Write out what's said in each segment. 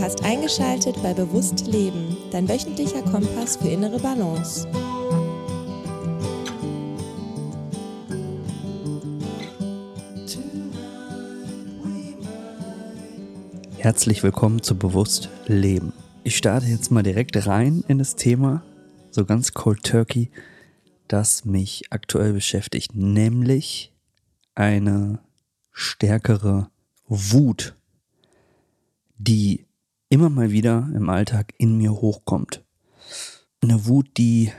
Du hast eingeschaltet bei Bewusst Leben, dein wöchentlicher Kompass für innere Balance. Herzlich willkommen zu Bewusst Leben. Ich starte jetzt mal direkt rein in das Thema, so ganz cold turkey, das mich aktuell beschäftigt, nämlich eine stärkere Wut, die immer mal wieder im Alltag in mir hochkommt. Eine Wut, die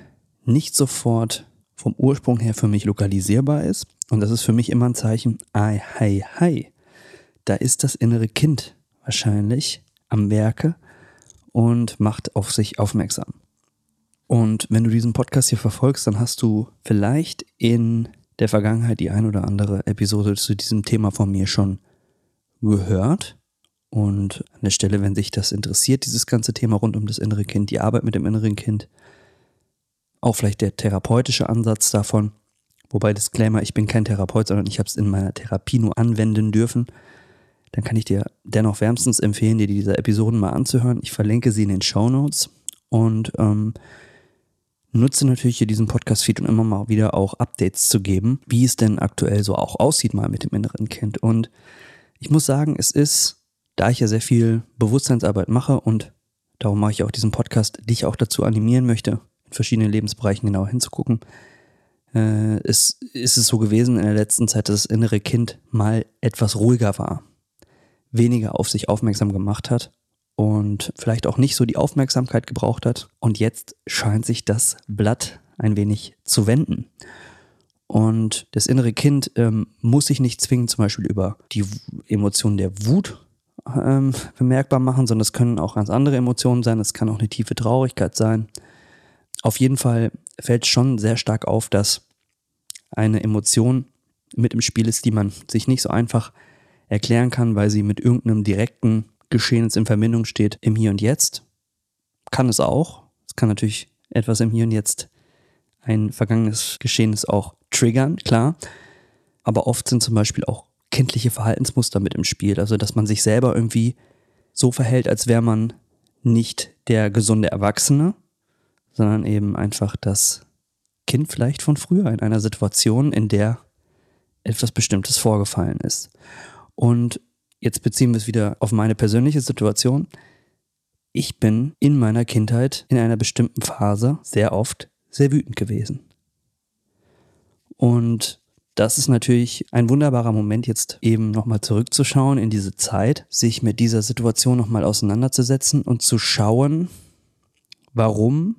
nicht sofort vom Ursprung her für mich lokalisierbar ist. Und das ist für mich immer ein Zeichen, ei, hi, hi. Da ist das innere Kind wahrscheinlich am Werke und macht auf sich aufmerksam. Und wenn du diesen Podcast hier verfolgst, dann hast du vielleicht in der Vergangenheit die ein oder andere Episode zu diesem Thema von mir schon gehört. Und an der Stelle, wenn sich das interessiert, dieses ganze Thema rund um das innere Kind, die Arbeit mit dem inneren Kind, auch vielleicht der therapeutische Ansatz davon, wobei Disclaimer, ich bin kein Therapeut, sondern ich habe es in meiner Therapie nur anwenden dürfen, dann kann ich dir dennoch wärmstens empfehlen, dir diese Episoden mal anzuhören. Ich verlinke sie in den Show Notes und ähm, nutze natürlich hier diesen Podcast-Feed, um immer mal wieder auch Updates zu geben, wie es denn aktuell so auch aussieht mal mit dem inneren Kind. Und ich muss sagen, es ist da ich ja sehr viel Bewusstseinsarbeit mache und darum mache ich auch diesen Podcast, dich auch dazu animieren möchte, in verschiedenen Lebensbereichen genauer hinzugucken, äh, ist, ist es so gewesen in der letzten Zeit, dass das innere Kind mal etwas ruhiger war, weniger auf sich aufmerksam gemacht hat und vielleicht auch nicht so die Aufmerksamkeit gebraucht hat. Und jetzt scheint sich das Blatt ein wenig zu wenden. Und das innere Kind ähm, muss sich nicht zwingen, zum Beispiel über die Emotion der Wut ähm, bemerkbar machen, sondern es können auch ganz andere Emotionen sein. Es kann auch eine tiefe Traurigkeit sein. Auf jeden Fall fällt schon sehr stark auf, dass eine Emotion mit im Spiel ist, die man sich nicht so einfach erklären kann, weil sie mit irgendeinem direkten Geschehens in Verbindung steht im Hier und Jetzt. Kann es auch. Es kann natürlich etwas im Hier und Jetzt ein vergangenes Geschehnis auch triggern, klar. Aber oft sind zum Beispiel auch kindliche Verhaltensmuster mit im Spiel. Also, dass man sich selber irgendwie so verhält, als wäre man nicht der gesunde Erwachsene, sondern eben einfach das Kind vielleicht von früher in einer Situation, in der etwas Bestimmtes vorgefallen ist. Und jetzt beziehen wir es wieder auf meine persönliche Situation. Ich bin in meiner Kindheit in einer bestimmten Phase sehr oft sehr wütend gewesen. Und das ist natürlich ein wunderbarer Moment, jetzt eben nochmal zurückzuschauen in diese Zeit, sich mit dieser Situation nochmal auseinanderzusetzen und zu schauen, warum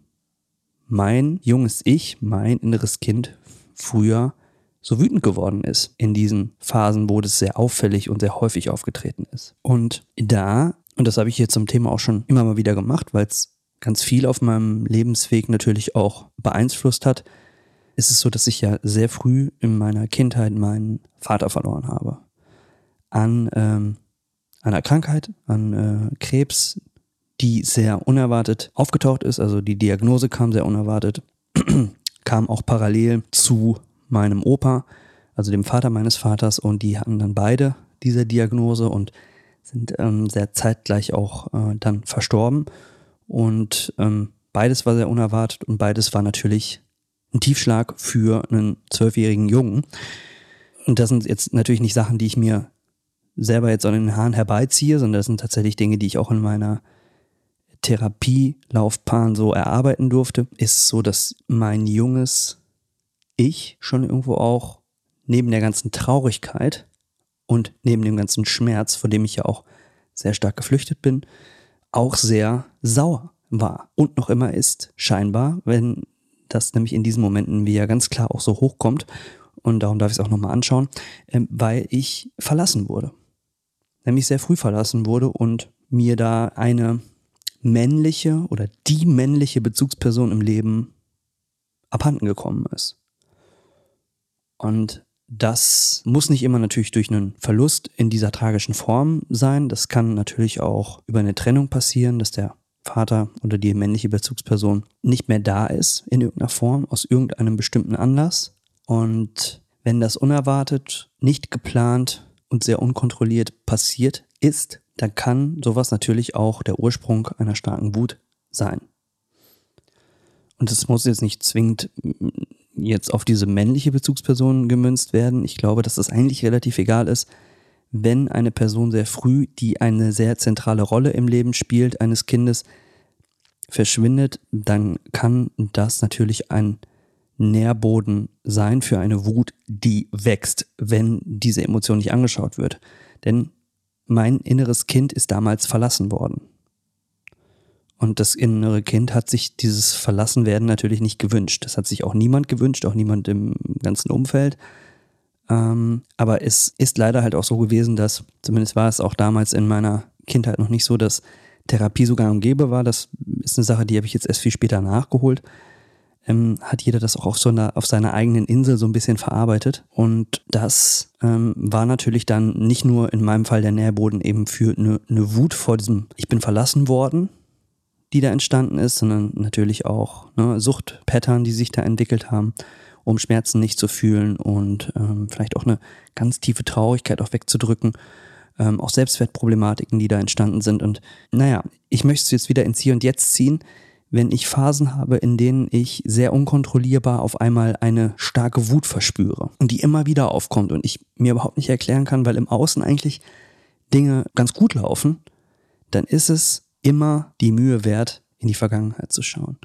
mein junges Ich, mein inneres Kind früher so wütend geworden ist in diesen Phasen, wo das sehr auffällig und sehr häufig aufgetreten ist. Und da, und das habe ich hier zum Thema auch schon immer mal wieder gemacht, weil es ganz viel auf meinem Lebensweg natürlich auch beeinflusst hat, ist es so, dass ich ja sehr früh in meiner Kindheit meinen Vater verloren habe. An ähm, einer Krankheit, an äh, Krebs, die sehr unerwartet aufgetaucht ist. Also die Diagnose kam sehr unerwartet, kam auch parallel zu meinem Opa, also dem Vater meines Vaters, und die hatten dann beide diese Diagnose und sind ähm, sehr zeitgleich auch äh, dann verstorben. Und ähm, beides war sehr unerwartet und beides war natürlich ein Tiefschlag für einen zwölfjährigen Jungen. Und das sind jetzt natürlich nicht Sachen, die ich mir selber jetzt an den Haaren herbeiziehe, sondern das sind tatsächlich Dinge, die ich auch in meiner Therapielaufbahn so erarbeiten durfte. Ist so, dass mein junges Ich schon irgendwo auch neben der ganzen Traurigkeit und neben dem ganzen Schmerz, vor dem ich ja auch sehr stark geflüchtet bin, auch sehr sauer war und noch immer ist, scheinbar, wenn das nämlich in diesen Momenten wie ja ganz klar auch so hochkommt. Und darum darf ich es auch nochmal anschauen, ähm, weil ich verlassen wurde. Nämlich sehr früh verlassen wurde und mir da eine männliche oder die männliche Bezugsperson im Leben abhanden gekommen ist. Und das muss nicht immer natürlich durch einen Verlust in dieser tragischen Form sein. Das kann natürlich auch über eine Trennung passieren, dass der Vater oder die männliche Bezugsperson nicht mehr da ist in irgendeiner Form, aus irgendeinem bestimmten Anlass. Und wenn das unerwartet, nicht geplant und sehr unkontrolliert passiert ist, dann kann sowas natürlich auch der Ursprung einer starken Wut sein. Und es muss jetzt nicht zwingend mm, jetzt auf diese männliche Bezugsperson gemünzt werden. Ich glaube, dass das eigentlich relativ egal ist, wenn eine Person sehr früh, die eine sehr zentrale Rolle im Leben spielt, eines Kindes, verschwindet, dann kann das natürlich ein Nährboden sein für eine Wut, die wächst, wenn diese Emotion nicht angeschaut wird. Denn mein inneres Kind ist damals verlassen worden. Und das innere Kind hat sich dieses Verlassenwerden natürlich nicht gewünscht. Das hat sich auch niemand gewünscht, auch niemand im ganzen Umfeld. Ähm, aber es ist leider halt auch so gewesen, dass, zumindest war es auch damals in meiner Kindheit noch nicht so, dass Therapie sogar umgebe war. Das ist eine Sache, die habe ich jetzt erst viel später nachgeholt. Ähm, hat jeder das auch auf, so einer, auf seiner eigenen Insel so ein bisschen verarbeitet. Und das ähm, war natürlich dann nicht nur in meinem Fall der Nährboden eben für eine, eine Wut vor diesem, ich bin verlassen worden, die da entstanden ist, sondern natürlich auch ne, Suchtpattern, die sich da entwickelt haben, um Schmerzen nicht zu fühlen und ähm, vielleicht auch eine ganz tiefe Traurigkeit auch wegzudrücken ähm, auch Selbstwertproblematiken, die da entstanden sind. Und naja, ich möchte es jetzt wieder ins Hier und Jetzt ziehen, wenn ich Phasen habe, in denen ich sehr unkontrollierbar auf einmal eine starke Wut verspüre und die immer wieder aufkommt und ich mir überhaupt nicht erklären kann, weil im Außen eigentlich Dinge ganz gut laufen, dann ist es immer die Mühe wert, in die Vergangenheit zu schauen.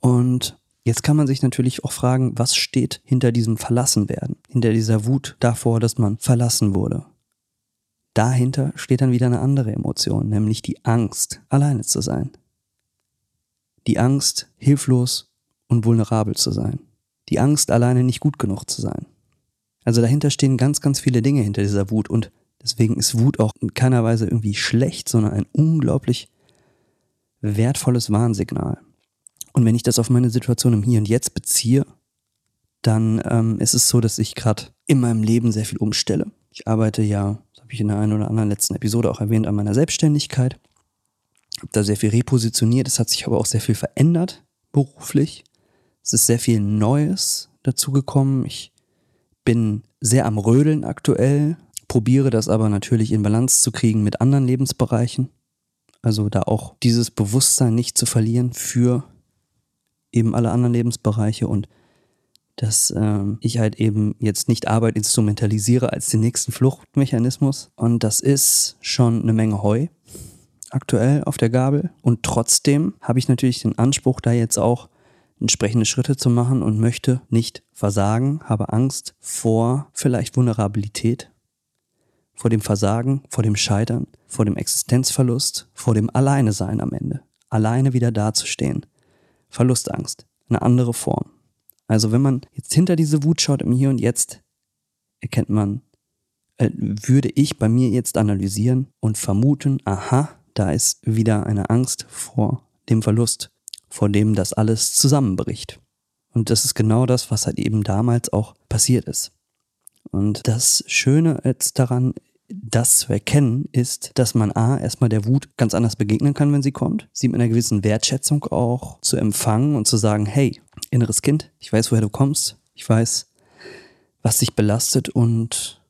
Und Jetzt kann man sich natürlich auch fragen, was steht hinter diesem Verlassenwerden, hinter dieser Wut davor, dass man verlassen wurde dahinter steht dann wieder eine andere Emotion, nämlich die Angst, alleine zu sein. Die Angst, hilflos und vulnerabel zu sein. Die Angst, alleine nicht gut genug zu sein. Also dahinter stehen ganz, ganz viele Dinge hinter dieser Wut und deswegen ist Wut auch in keiner Weise irgendwie schlecht, sondern ein unglaublich wertvolles Warnsignal. Und wenn ich das auf meine Situation im Hier und Jetzt beziehe, dann ähm, ist es so, dass ich gerade in meinem Leben sehr viel umstelle. Ich arbeite ja habe ich in der einen oder anderen letzten Episode auch erwähnt, an meiner Selbstständigkeit. Habe da sehr viel repositioniert. Es hat sich aber auch sehr viel verändert beruflich. Es ist sehr viel Neues dazugekommen. Ich bin sehr am Rödeln aktuell, probiere das aber natürlich in Balance zu kriegen mit anderen Lebensbereichen. Also da auch dieses Bewusstsein nicht zu verlieren für eben alle anderen Lebensbereiche und dass ähm, ich halt eben jetzt nicht Arbeit instrumentalisiere als den nächsten Fluchtmechanismus. Und das ist schon eine Menge Heu aktuell auf der Gabel. Und trotzdem habe ich natürlich den Anspruch, da jetzt auch entsprechende Schritte zu machen und möchte nicht versagen, habe Angst vor vielleicht Vulnerabilität, vor dem Versagen, vor dem Scheitern, vor dem Existenzverlust, vor dem Alleine sein am Ende. Alleine wieder dazustehen. Verlustangst. Eine andere Form. Also wenn man jetzt hinter diese Wut schaut im Hier und Jetzt, erkennt man, äh, würde ich bei mir jetzt analysieren und vermuten, aha, da ist wieder eine Angst vor dem Verlust, vor dem das alles zusammenbricht. Und das ist genau das, was halt eben damals auch passiert ist. Und das Schöne jetzt daran, das zu erkennen, ist, dass man A, erstmal der Wut ganz anders begegnen kann, wenn sie kommt, sie mit einer gewissen Wertschätzung auch zu empfangen und zu sagen, hey, inneres Kind. Ich weiß, woher du kommst. Ich weiß, was dich belastet und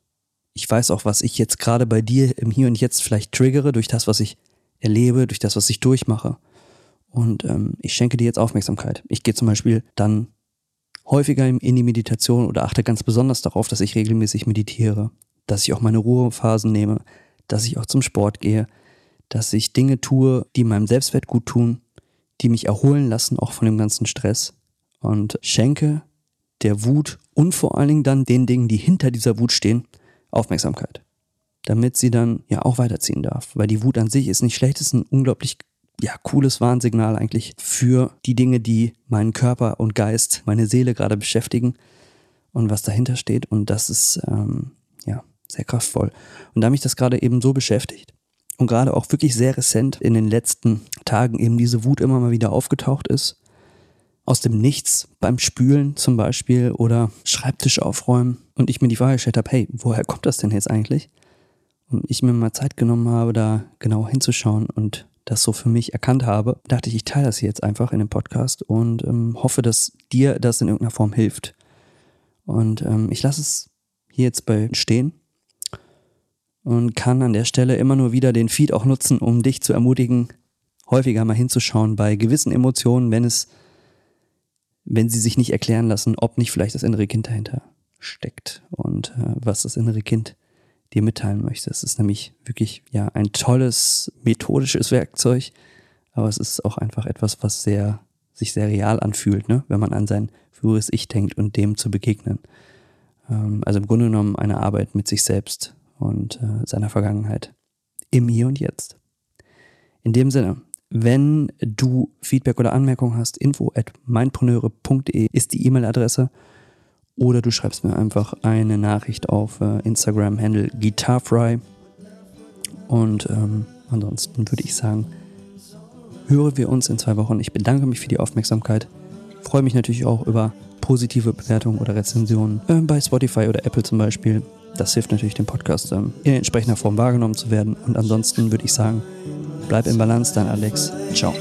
ich weiß auch, was ich jetzt gerade bei dir im Hier und Jetzt vielleicht triggere durch das, was ich erlebe, durch das, was ich durchmache. Und ähm, ich schenke dir jetzt Aufmerksamkeit. Ich gehe zum Beispiel dann häufiger in die Meditation oder achte ganz besonders darauf, dass ich regelmäßig meditiere, dass ich auch meine Ruhephasen nehme, dass ich auch zum Sport gehe, dass ich Dinge tue, die meinem Selbstwert gut tun, die mich erholen lassen, auch von dem ganzen Stress und schenke der Wut und vor allen Dingen dann den Dingen, die hinter dieser Wut stehen, Aufmerksamkeit. Damit sie dann ja auch weiterziehen darf. Weil die Wut an sich ist nicht schlecht, ist ein unglaublich ja, cooles Warnsignal eigentlich für die Dinge, die meinen Körper und Geist, meine Seele gerade beschäftigen und was dahinter steht. Und das ist ähm, sehr kraftvoll. Und da mich das gerade eben so beschäftigt und gerade auch wirklich sehr recent in den letzten Tagen eben diese Wut immer mal wieder aufgetaucht ist, aus dem Nichts beim Spülen zum Beispiel oder Schreibtisch aufräumen und ich mir die Frage gestellt habe, hey, woher kommt das denn jetzt eigentlich? Und ich mir mal Zeit genommen habe, da genau hinzuschauen und das so für mich erkannt habe, dachte ich, ich teile das jetzt einfach in dem Podcast und ähm, hoffe, dass dir das in irgendeiner Form hilft. Und ähm, ich lasse es hier jetzt bei stehen und kann an der Stelle immer nur wieder den Feed auch nutzen, um dich zu ermutigen, häufiger mal hinzuschauen bei gewissen Emotionen, wenn es, wenn sie sich nicht erklären lassen, ob nicht vielleicht das innere Kind dahinter steckt und äh, was das innere Kind dir mitteilen möchte. Es ist nämlich wirklich ja ein tolles methodisches Werkzeug, aber es ist auch einfach etwas, was sehr sich sehr real anfühlt, ne? wenn man an sein früheres Ich denkt und dem zu begegnen. Ähm, also im Grunde genommen eine Arbeit mit sich selbst und äh, seiner Vergangenheit im Hier und Jetzt. In dem Sinne, wenn du Feedback oder Anmerkungen hast, info at mindpreneure.de ist die E-Mail-Adresse oder du schreibst mir einfach eine Nachricht auf äh, Instagram, Handle Guitarfry. Und ähm, ansonsten würde ich sagen, hören wir uns in zwei Wochen. Ich bedanke mich für die Aufmerksamkeit. Freue mich natürlich auch über positive Bewertungen oder Rezensionen äh, bei Spotify oder Apple zum Beispiel. Das hilft natürlich dem Podcast ähm, in entsprechender Form wahrgenommen zu werden. Und ansonsten würde ich sagen, bleib im Balance, dein Alex. Ciao.